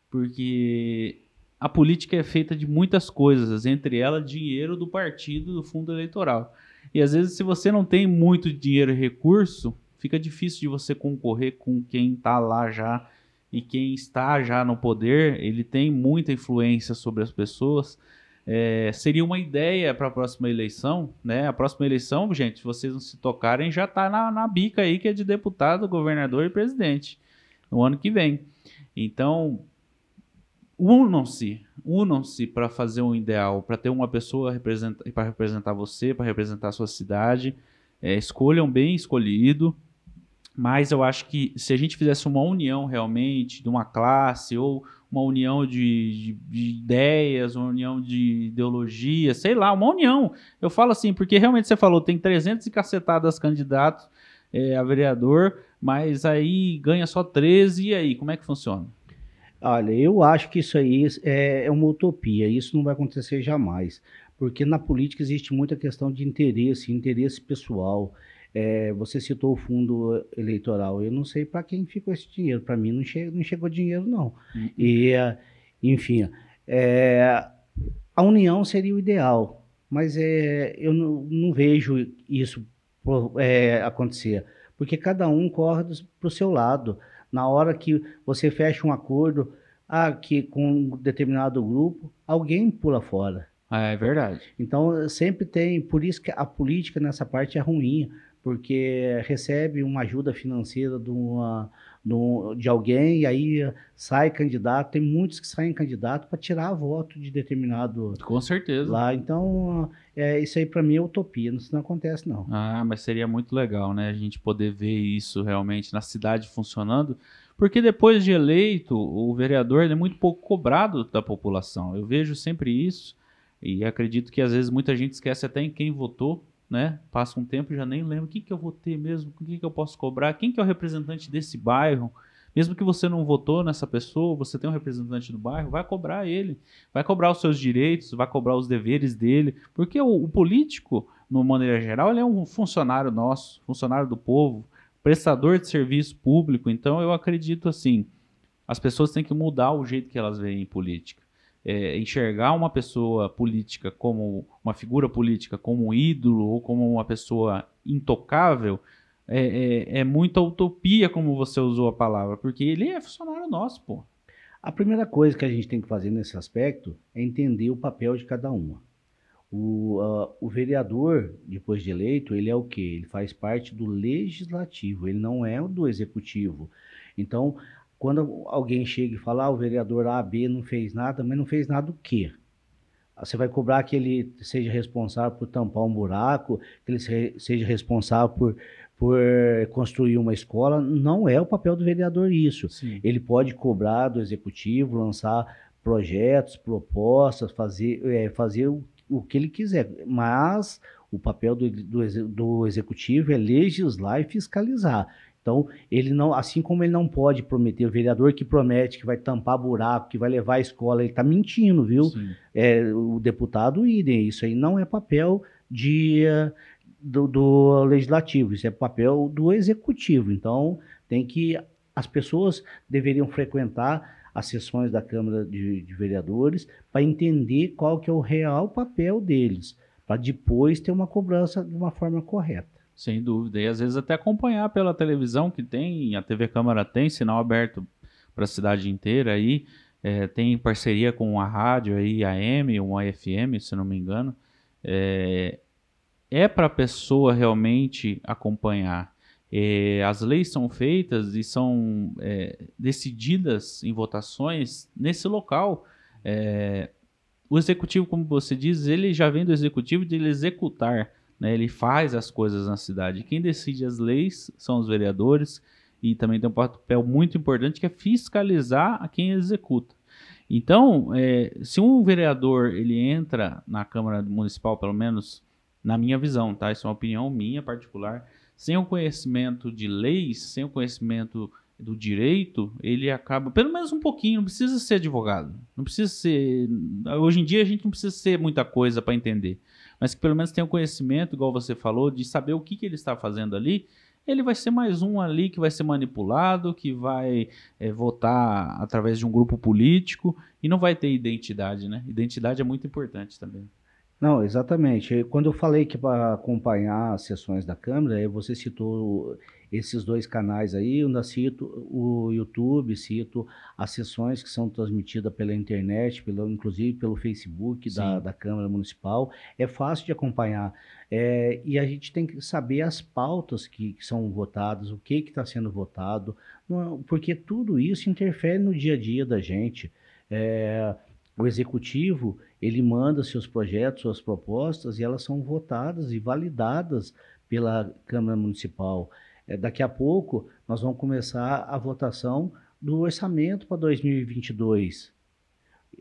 porque a política é feita de muitas coisas, entre elas dinheiro do partido, do fundo eleitoral. E às vezes, se você não tem muito dinheiro e recurso, fica difícil de você concorrer com quem está lá já e quem está já no poder, ele tem muita influência sobre as pessoas. É, seria uma ideia para a próxima eleição, né? A próxima eleição, gente, se vocês não se tocarem, já está na, na bica aí que é de deputado, governador e presidente no ano que vem. Então, unam-se, unam-se para fazer um ideal, para ter uma pessoa para representar você, para representar a sua cidade. É, escolham bem escolhido, mas eu acho que se a gente fizesse uma união realmente de uma classe ou uma união de, de, de, ideias, uma união de ideologia, sei lá, uma união. Eu falo assim, porque realmente você falou, tem 300 e cacetadas candidatos é, a vereador, mas aí ganha só 13, e aí, como é que funciona? Olha, eu acho que isso aí é, é uma utopia, isso não vai acontecer jamais, porque na política existe muita questão de interesse, interesse pessoal, é, você citou o fundo eleitoral. Eu não sei para quem ficou esse dinheiro. Para mim não, che não chegou dinheiro, não. Uhum. E, enfim, é, a união seria o ideal, mas é, eu não, não vejo isso é, acontecer, porque cada um corre para o seu lado. Na hora que você fecha um acordo aqui ah, com um determinado grupo, alguém pula fora. É verdade. Então sempre tem, por isso que a política nessa parte é ruim, porque recebe uma ajuda financeira de, uma, de alguém e aí sai candidato. Tem muitos que saem candidato para tirar voto de determinado. Com certeza. Lá. Então, é, isso aí para mim é utopia. Isso não acontece, não. Ah, mas seria muito legal, né? A gente poder ver isso realmente na cidade funcionando. Porque depois de eleito, o vereador é muito pouco cobrado da população. Eu vejo sempre isso. E acredito que às vezes muita gente esquece até em quem votou né? Passa um tempo já nem lembro o que, que eu vou ter mesmo, o que, que eu posso cobrar, quem que é o representante desse bairro. Mesmo que você não votou nessa pessoa, você tem um representante do bairro, vai cobrar ele, vai cobrar os seus direitos, vai cobrar os deveres dele, porque o, o político, de maneira geral, ele é um funcionário nosso, funcionário do povo, prestador de serviço público. Então eu acredito assim, as pessoas têm que mudar o jeito que elas veem política é, enxergar uma pessoa política como uma figura política como um ídolo ou como uma pessoa intocável é, é, é muita utopia como você usou a palavra, porque ele é funcionário nosso, pô. A primeira coisa que a gente tem que fazer nesse aspecto é entender o papel de cada uma. O, uh, o vereador, depois de eleito, ele é o quê? Ele faz parte do legislativo, ele não é do executivo. Então, quando alguém chega e fala, ah, o vereador A, B não fez nada, mas não fez nada o quê? Você vai cobrar que ele seja responsável por tampar um buraco, que ele seja responsável por, por construir uma escola. Não é o papel do vereador isso. Sim. Ele pode cobrar do executivo, lançar projetos, propostas, fazer, é, fazer o, o que ele quiser. Mas o papel do, do, do executivo é legislar e fiscalizar. Então, ele não, assim como ele não pode prometer, o vereador que promete que vai tampar buraco, que vai levar a escola, ele está mentindo, viu? É, o deputado idem, isso aí não é papel de, do, do, legislativo, isso é papel do executivo. Então, tem que as pessoas deveriam frequentar as sessões da Câmara de, de Vereadores para entender qual que é o real papel deles, para depois ter uma cobrança de uma forma correta. Sem dúvida. E às vezes até acompanhar pela televisão que tem, a TV Câmara tem sinal aberto para a cidade inteira aí. É, tem parceria com a rádio aí, a M, uma FM, se não me engano. É, é para a pessoa realmente acompanhar. É, as leis são feitas e são é, decididas em votações nesse local. É, o executivo, como você diz, ele já vem do executivo de ele executar né? Ele faz as coisas na cidade. Quem decide as leis são os vereadores e também tem um papel muito importante que é fiscalizar a quem executa. Então, é, se um vereador ele entra na Câmara Municipal, pelo menos na minha visão, tá? Isso é uma opinião minha particular, sem o conhecimento de leis, sem o conhecimento do direito, ele acaba, pelo menos um pouquinho, não precisa ser advogado, não precisa ser. Hoje em dia a gente não precisa ser muita coisa para entender mas que pelo menos tenha o conhecimento, igual você falou, de saber o que, que ele está fazendo ali, ele vai ser mais um ali que vai ser manipulado, que vai é, votar através de um grupo político e não vai ter identidade, né? Identidade é muito importante também. Não, exatamente. Quando eu falei que para acompanhar as sessões da Câmara, você citou esses dois canais aí, eu ainda cito o YouTube, cito as sessões que são transmitidas pela internet, pelo, inclusive pelo Facebook da, da, Câmara Municipal. É fácil de acompanhar. É, e a gente tem que saber as pautas que, que são votadas, o que está sendo votado, não, porque tudo isso interfere no dia a dia da gente. É, o executivo ele manda seus projetos, suas propostas e elas são votadas e validadas pela Câmara Municipal. É, daqui a pouco nós vamos começar a votação do orçamento para 2022.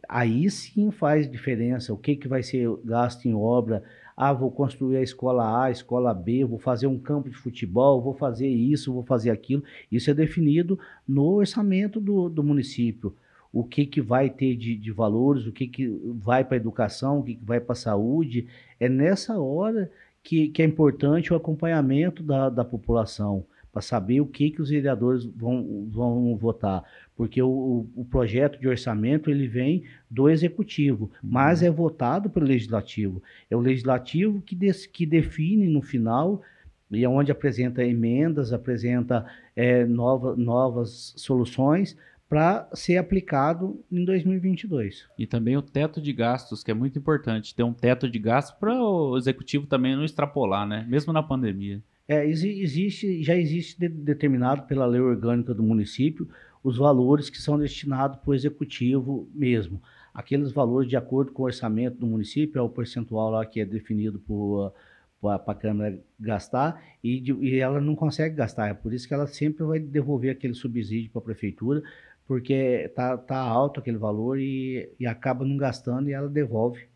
Aí sim faz diferença o que, que vai ser gasto em obra. Ah, vou construir a escola A, a escola B, vou fazer um campo de futebol, vou fazer isso, vou fazer aquilo. Isso é definido no orçamento do, do município. O que, que vai ter de, de valores, o que, que vai para a educação, o que, que vai para a saúde. É nessa hora que, que é importante o acompanhamento da, da população, para saber o que, que os vereadores vão, vão votar. Porque o, o projeto de orçamento ele vem do executivo, uhum. mas é votado pelo legislativo. É o legislativo que, des, que define no final e é onde apresenta emendas, apresenta é, nova, novas soluções para ser aplicado em 2022. E também o teto de gastos, que é muito importante, ter um teto de gastos para o executivo também não extrapolar, né? Mesmo na pandemia. É, existe, já existe de, determinado pela lei orgânica do município os valores que são destinados para o executivo mesmo. Aqueles valores de acordo com o orçamento do município, é o percentual lá que é definido por para a Câmara gastar e, de, e, ela não consegue gastar. É por isso que ela sempre vai devolver aquele subsídio para a prefeitura porque tá, tá alto aquele valor e, e acaba não gastando e ela devolve.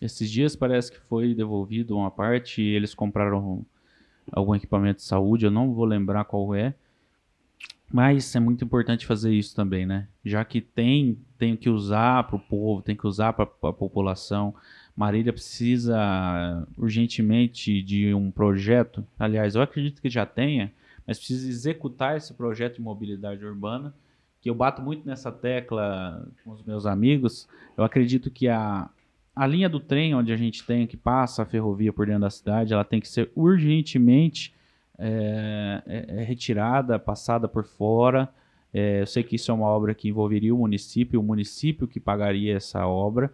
Esses dias parece que foi devolvido uma parte e eles compraram algum equipamento de saúde, eu não vou lembrar qual é. Mas é muito importante fazer isso também, né? Já que tem, tem que usar para o povo, tem que usar para a população. Marília precisa urgentemente de um projeto. Aliás, eu acredito que já tenha, mas precisa executar esse projeto de mobilidade urbana que eu bato muito nessa tecla com os meus amigos, eu acredito que a, a linha do trem onde a gente tem que passa a ferrovia por dentro da cidade, ela tem que ser urgentemente é, é, é retirada, passada por fora. É, eu sei que isso é uma obra que envolveria o município, o município que pagaria essa obra,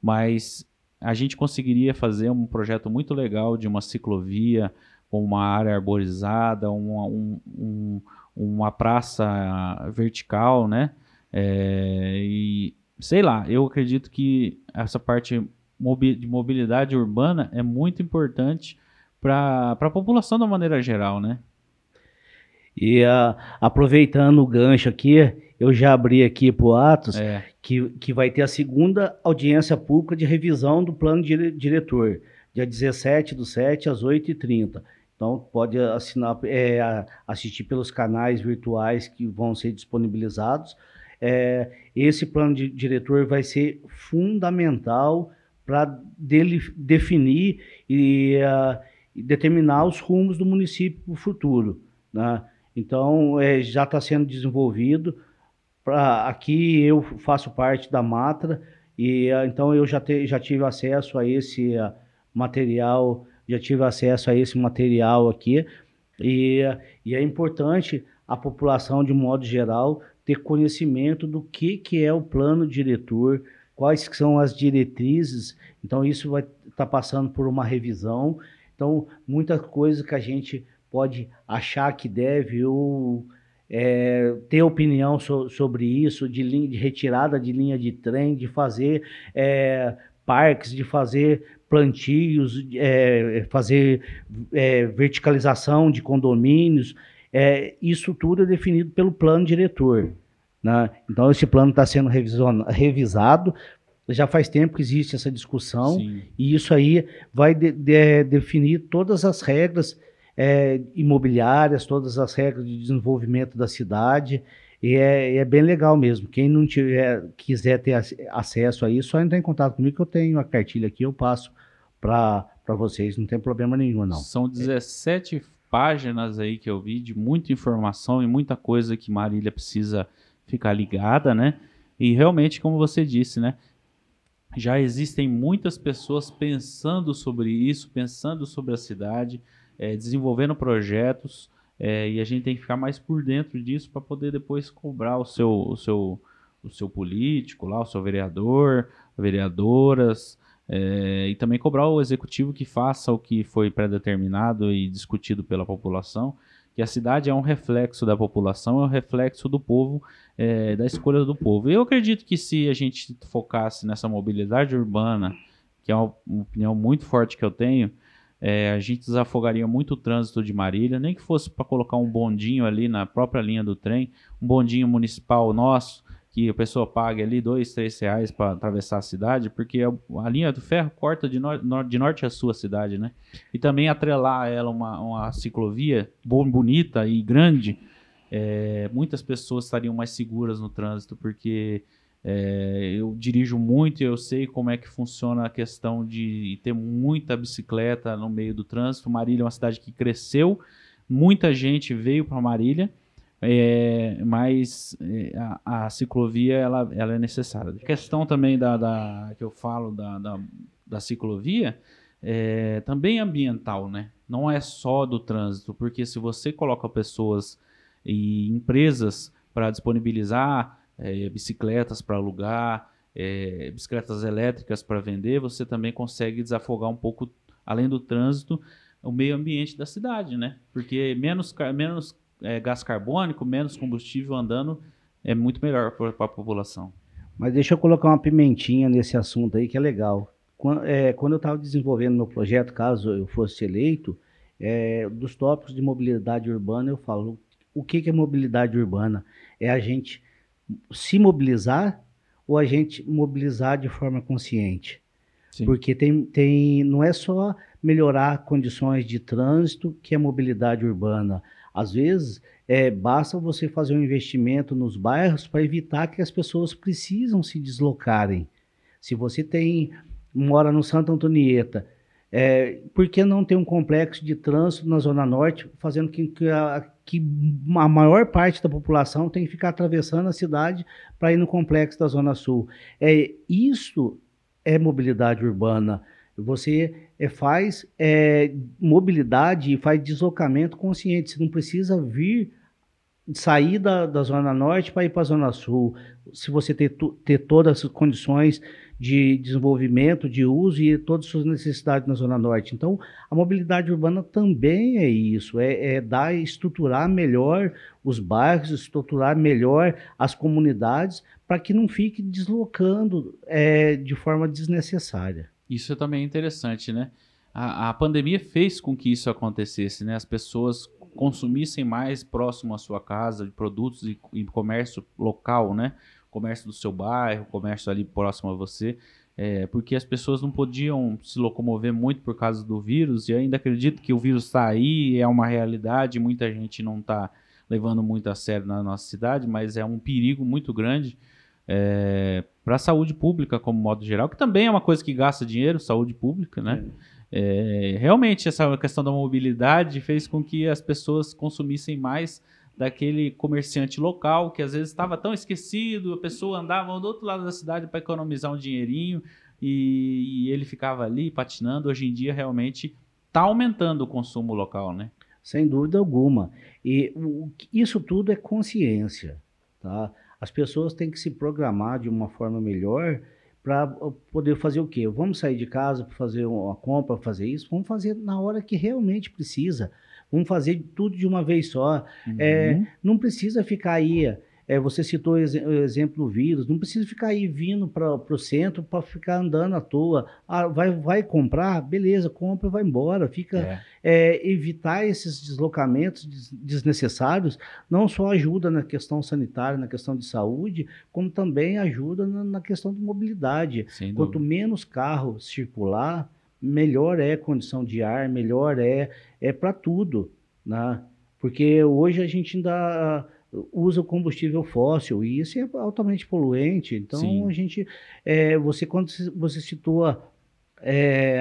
mas a gente conseguiria fazer um projeto muito legal de uma ciclovia com uma área arborizada, um, um, uma praça vertical, né? É, e sei lá, eu acredito que essa parte de mobilidade urbana é muito importante para a população da maneira geral, né? E uh, aproveitando o gancho aqui, eu já abri aqui para o Atos é. que, que vai ter a segunda audiência pública de revisão do plano dire diretor, dia 17 do 7 às 8h30. Então, pode assinar, é, assistir pelos canais virtuais que vão ser disponibilizados. É, esse plano de diretor vai ser fundamental para definir e, uh, e, determinar os rumos do município para o futuro. Né? Então, é, já está sendo desenvolvido. Pra, aqui eu faço parte da Matra e uh, então eu já, te, já tive acesso a esse uh, material, já tive acesso a esse material aqui e, e é importante a população de modo geral ter conhecimento do que, que é o plano diretor, quais são as diretrizes. Então isso vai estar tá passando por uma revisão. Então muita coisa que a gente pode achar que deve ou é, ter opinião so, sobre isso, de, linha, de, retirada de linha de trem, de fazer é, parques, de fazer plantios, é, fazer é, verticalização de condomínios. É, isso tudo é definido pelo plano diretor. Né? Então, esse plano está sendo revisado. Já faz tempo que existe essa discussão, Sim. e isso aí vai de, de, definir todas as regras é, imobiliárias, todas as regras de desenvolvimento da cidade. E é, é, bem legal mesmo. Quem não tiver, quiser ter acesso a isso, só entrar em contato comigo que eu tenho a cartilha aqui, eu passo para vocês, não tem problema nenhum, não. São 17 páginas aí que eu vi de muita informação e muita coisa que Marília precisa ficar ligada, né? E realmente, como você disse, né? Já existem muitas pessoas pensando sobre isso, pensando sobre a cidade, é, desenvolvendo projetos, é, e a gente tem que ficar mais por dentro disso para poder depois cobrar o seu, o seu, o seu político lá, o seu vereador, vereadoras, é, e também cobrar o executivo que faça o que foi predeterminado e discutido pela população, que a cidade é um reflexo da população, é um reflexo do povo, é, da escolha do povo. Eu acredito que se a gente focasse nessa mobilidade urbana, que é uma, opinião muito forte que eu tenho, é, a gente desafogaria muito o trânsito de Marília, nem que fosse para colocar um bondinho ali na própria linha do trem, um bondinho municipal nosso, que a pessoa pague ali dois, três reais para atravessar a cidade, porque a, linha do ferro corta de, de norte a sul a cidade, né? E também atrelar ela uma, uma ciclovia bom, bonita e grande, é, muitas pessoas estariam mais seguras no trânsito, porque é, eu dirijo muito e eu sei como é que funciona a questão de ter muita bicicleta no meio do trânsito. Marília é uma cidade que cresceu, muita gente veio para Marília é, mas é, a, a, ciclovia ela, ela é necessária. A questão também da, da que eu falo da, da, da ciclovia é também ambiental, né? Não é só do trânsito, porque se você coloca pessoas e empresas para disponibilizar é, bicicletas para alugar, é, bicicletas elétricas para vender, você também consegue desafogar um pouco, além do trânsito, o meio ambiente da cidade, né? Porque menos, menos é, gás carbônico, menos combustível andando, é muito melhor para a população. Mas deixa eu colocar uma pimentinha nesse assunto aí que é legal. Quando, é, quando eu estava desenvolvendo meu projeto, caso eu fosse eleito, é, dos tópicos de mobilidade urbana, eu falo: o que, que é mobilidade urbana? É a gente se mobilizar ou a gente mobilizar de forma consciente? Sim. Porque tem, tem, não é só melhorar condições de trânsito que é mobilidade urbana. Às vezes, é, basta você fazer um investimento nos bairros para evitar que as pessoas precisam se deslocarem. Se você tem mora no Santa Antonieta, é, por que não ter um complexo de trânsito na Zona Norte, fazendo que, que, a, que a maior parte da população tem que ficar atravessando a cidade para ir no complexo da Zona Sul? É, isso é mobilidade urbana. Você é, faz é, mobilidade e faz deslocamento consciente. Você não precisa vir sair da, da Zona Norte para ir para a Zona Sul. Se você ter, ter todas as condições de desenvolvimento, de uso e todas as suas necessidades na Zona Norte. Então, a mobilidade urbana também é isso, é, é dar, estruturar melhor os bairros, estruturar melhor as comunidades, para que não fique deslocando é, de forma desnecessária. Isso também é interessante, né? A, a pandemia fez com que isso acontecesse, né? As pessoas consumissem mais próximo à sua casa de produtos e, e comércio local, né? Comércio do seu bairro, comércio ali próximo a você. É, porque as pessoas não podiam se locomover muito por causa do vírus, e ainda acredito que o vírus está aí, é uma realidade, muita gente não está levando muito a sério na nossa cidade, mas é um perigo muito grande é, para a saúde pública, como modo geral, que também é uma coisa que gasta dinheiro, saúde pública, né? É. É, realmente, essa questão da mobilidade fez com que as pessoas consumissem mais daquele comerciante local que às vezes estava tão esquecido, a pessoa andava do outro lado da cidade para economizar um dinheirinho e, e, ele ficava ali patinando. Hoje em dia, realmente está aumentando o consumo local, né? Sem dúvida alguma. E o, isso tudo é consciência, tá? As pessoas têm que se programar de uma forma melhor para poder fazer o quê? Vamos sair de casa para fazer uma compra, fazer isso? Vamos fazer na hora que realmente precisa. Vamos fazer tudo de uma vez só. Uhum. É, não precisa ficar aí é, você citou o exemplo do vírus, não precisa ficar aí vindo para o centro para ficar andando à toa. Ah, vai, vai comprar? Beleza, compra, vai embora. Fica é. É, evitar esses deslocamentos desnecessários não só ajuda na questão sanitária, na questão de saúde, como também ajuda na, na questão de mobilidade. Quanto menos carro circular, melhor é a condição de ar, melhor é, é para tudo. Né? Porque hoje a gente ainda usa o combustível fóssil e isso é altamente poluente. Então Sim. a gente, é, você quando você situa é,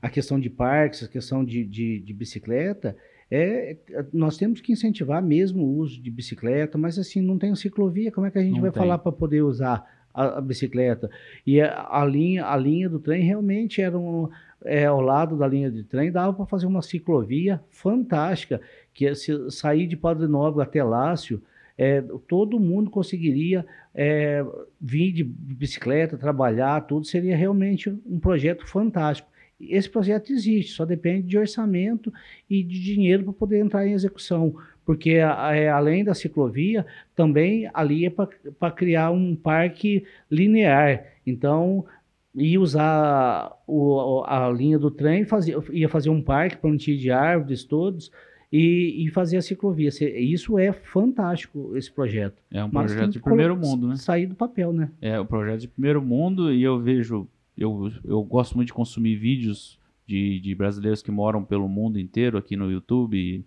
a, questão de parques, a questão de, de, de, bicicleta, é, nós temos que incentivar mesmo o uso de bicicleta, mas assim não tem ciclovia, como é que a gente não vai tem. falar para poder usar a, a, bicicleta? E a, a, linha, a linha do trem realmente era um, é, ao lado da linha de trem dava para fazer uma ciclovia fantástica que é se sair de Padre Nobre até Lácio é, todo mundo conseguiria é, vir de bicicleta, trabalhar, tudo seria realmente um projeto fantástico. Esse projeto existe, só depende de orçamento e de dinheiro para poder entrar em execução, porque é, além da ciclovia, também ali é para criar um parque linear. Então, ia usar o, a linha do trem, fazia, ia fazer um parque plantio de árvores todos, e, e fazer a ciclovia. Isso é fantástico, esse projeto. É um projeto de primeiro mundo, né? Sair do papel, né? É um projeto de primeiro mundo e eu vejo, eu, eu gosto muito de consumir vídeos de, de brasileiros que moram pelo mundo inteiro aqui no YouTube e,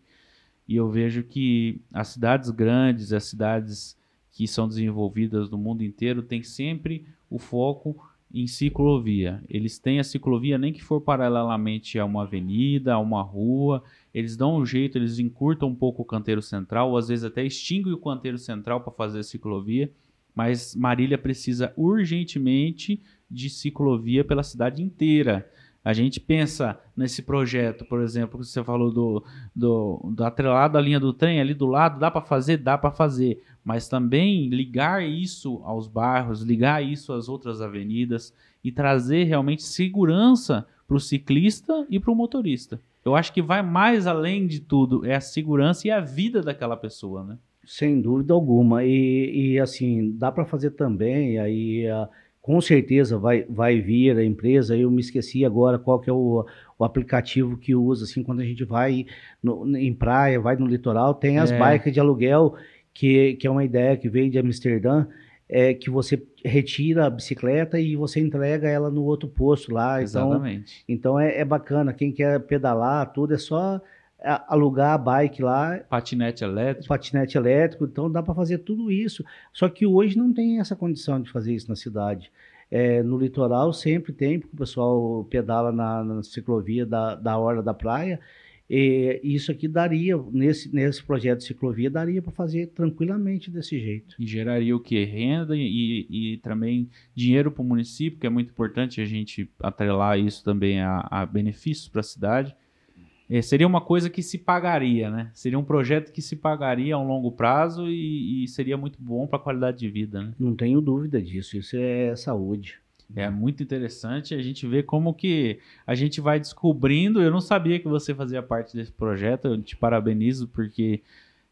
e eu vejo que as cidades grandes, as cidades que são desenvolvidas no mundo inteiro, têm sempre o foco em ciclovia. Eles têm a ciclovia nem que for paralelamente a uma avenida, a uma rua, eles dão um jeito, eles encurtam um pouco o canteiro central, ou às vezes até extinguem o canteiro central para fazer a ciclovia, mas Marília precisa urgentemente de ciclovia pela cidade inteira. A gente pensa nesse projeto, por exemplo, que você falou do, do, do atrelado à linha do trem ali do lado, dá para fazer? Dá para fazer. Mas também ligar isso aos bairros, ligar isso às outras avenidas e trazer realmente segurança para o ciclista e para o motorista. Eu acho que vai mais além de tudo, é a segurança e a vida daquela pessoa, né? Sem dúvida alguma. E, e assim, dá para fazer também, aí a com certeza vai, vai vir a empresa. Eu me esqueci agora qual que é o, o aplicativo que usa, assim, quando a gente vai no, em praia, vai no litoral, tem as é. bikes de aluguel, que, que é uma ideia que veio de Amsterdã, é que você retira a bicicleta e você entrega ela no outro posto lá. Então, Exatamente. Então, então é, é bacana. Quem quer pedalar, tudo é só alugar a bike lá. Patinete elétrico. Patinete elétrico, então dá para fazer tudo isso. Só que hoje não tem essa condição de fazer isso na cidade. É, no litoral sempre tem, porque o pessoal pedala na, na ciclovia da, da Orla da Praia. E isso aqui daria, nesse, nesse projeto de ciclovia, daria para fazer tranquilamente desse jeito. E geraria o que? Renda e, e também dinheiro para o município, que é muito importante a gente atrelar isso também a, a benefícios para a cidade. É, seria uma coisa que se pagaria, né? Seria um projeto que se pagaria a um longo prazo e, e seria muito bom para a qualidade de vida, né? Não tenho dúvida disso, isso é saúde. É muito interessante a gente ver como que a gente vai descobrindo. Eu não sabia que você fazia parte desse projeto. Eu te parabenizo porque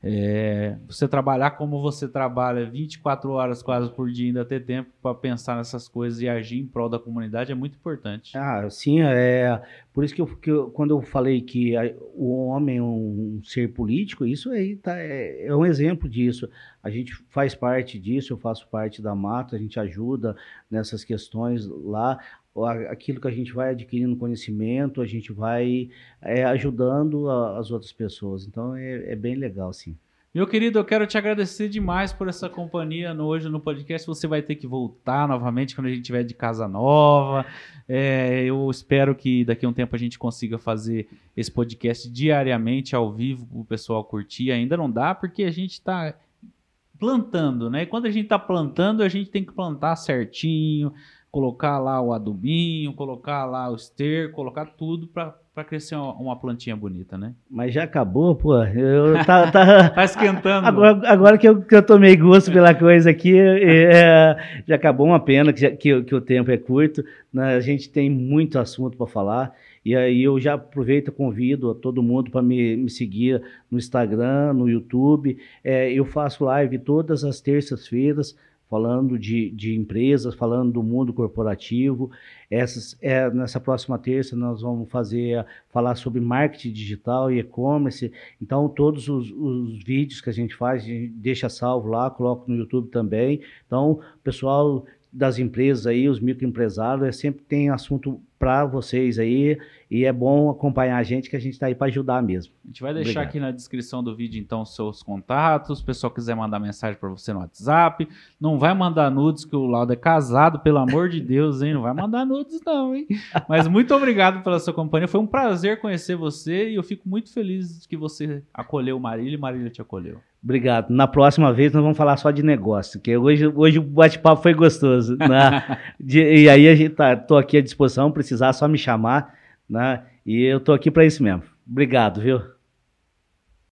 é, você trabalhar como você trabalha 24 horas quase por dia, ainda ter tempo para pensar nessas coisas e agir em prol da comunidade é muito importante. Ah, sim, é por isso que, eu, que eu, quando eu falei que a, o homem é um, um, ser político, isso aí tá, é, é, um exemplo disso. A gente faz parte disso, eu faço parte da mata, a gente ajuda nessas questões lá aquilo que a gente vai adquirindo conhecimento, a gente vai é, ajudando a, as outras pessoas. Então é, é, bem legal, sim. Meu querido, eu quero te agradecer demais por essa companhia no, hoje no podcast. Você vai ter que voltar novamente quando a gente tiver de casa nova. É, eu espero que daqui a um tempo a gente consiga fazer esse podcast diariamente ao vivo para o pessoal curtir. Ainda não dá porque a gente está plantando, né? E quando a gente está plantando, a gente tem que plantar certinho, colocar lá o adubinho, colocar lá o ester, colocar tudo para crescer uma, uma, plantinha bonita, né? Mas já acabou, pô. Eu *laughs* tá, tá... tá esquentando. Agora, agora que, eu, que eu tomei gosto pela coisa aqui, é, já acabou uma pena que, que, que o tempo é curto. Né? A gente tem muito assunto para falar. E aí eu já aproveito e convido a todo mundo para me, me seguir no Instagram, no YouTube. É, eu faço live todas as terças-feiras falando de, de empresas, falando do mundo corporativo. Essas, é, nessa próxima terça nós vamos fazer falar sobre marketing digital e e-commerce. Então todos os, os, vídeos que a gente faz, a gente deixa salvo lá, coloco no YouTube também. Então pessoal das empresas aí, os microempresários, é, sempre tem assunto para vocês aí e é bom acompanhar a gente que a gente está aí para ajudar mesmo. A gente vai deixar Obrigado. aqui na descrição do vídeo então os seus contatos, se o pessoal quiser mandar mensagem para você no WhatsApp, não vai mandar nudes que o Laudo é casado, pelo amor de Deus, hein? Não vai mandar nudes não, hein? Mas muito obrigado pela sua companhia, foi um prazer conhecer você e eu fico muito feliz que você acolheu o Marília e Marília te acolheu. Obrigado. Na próxima vez nós vamos falar só de negócio, que hoje, hoje o bate-papo foi gostoso. Né? *laughs* de, e aí a gente tá, tô aqui à disposição, precisar só me chamar, né? E eu tô aqui para isso mesmo. Obrigado, viu?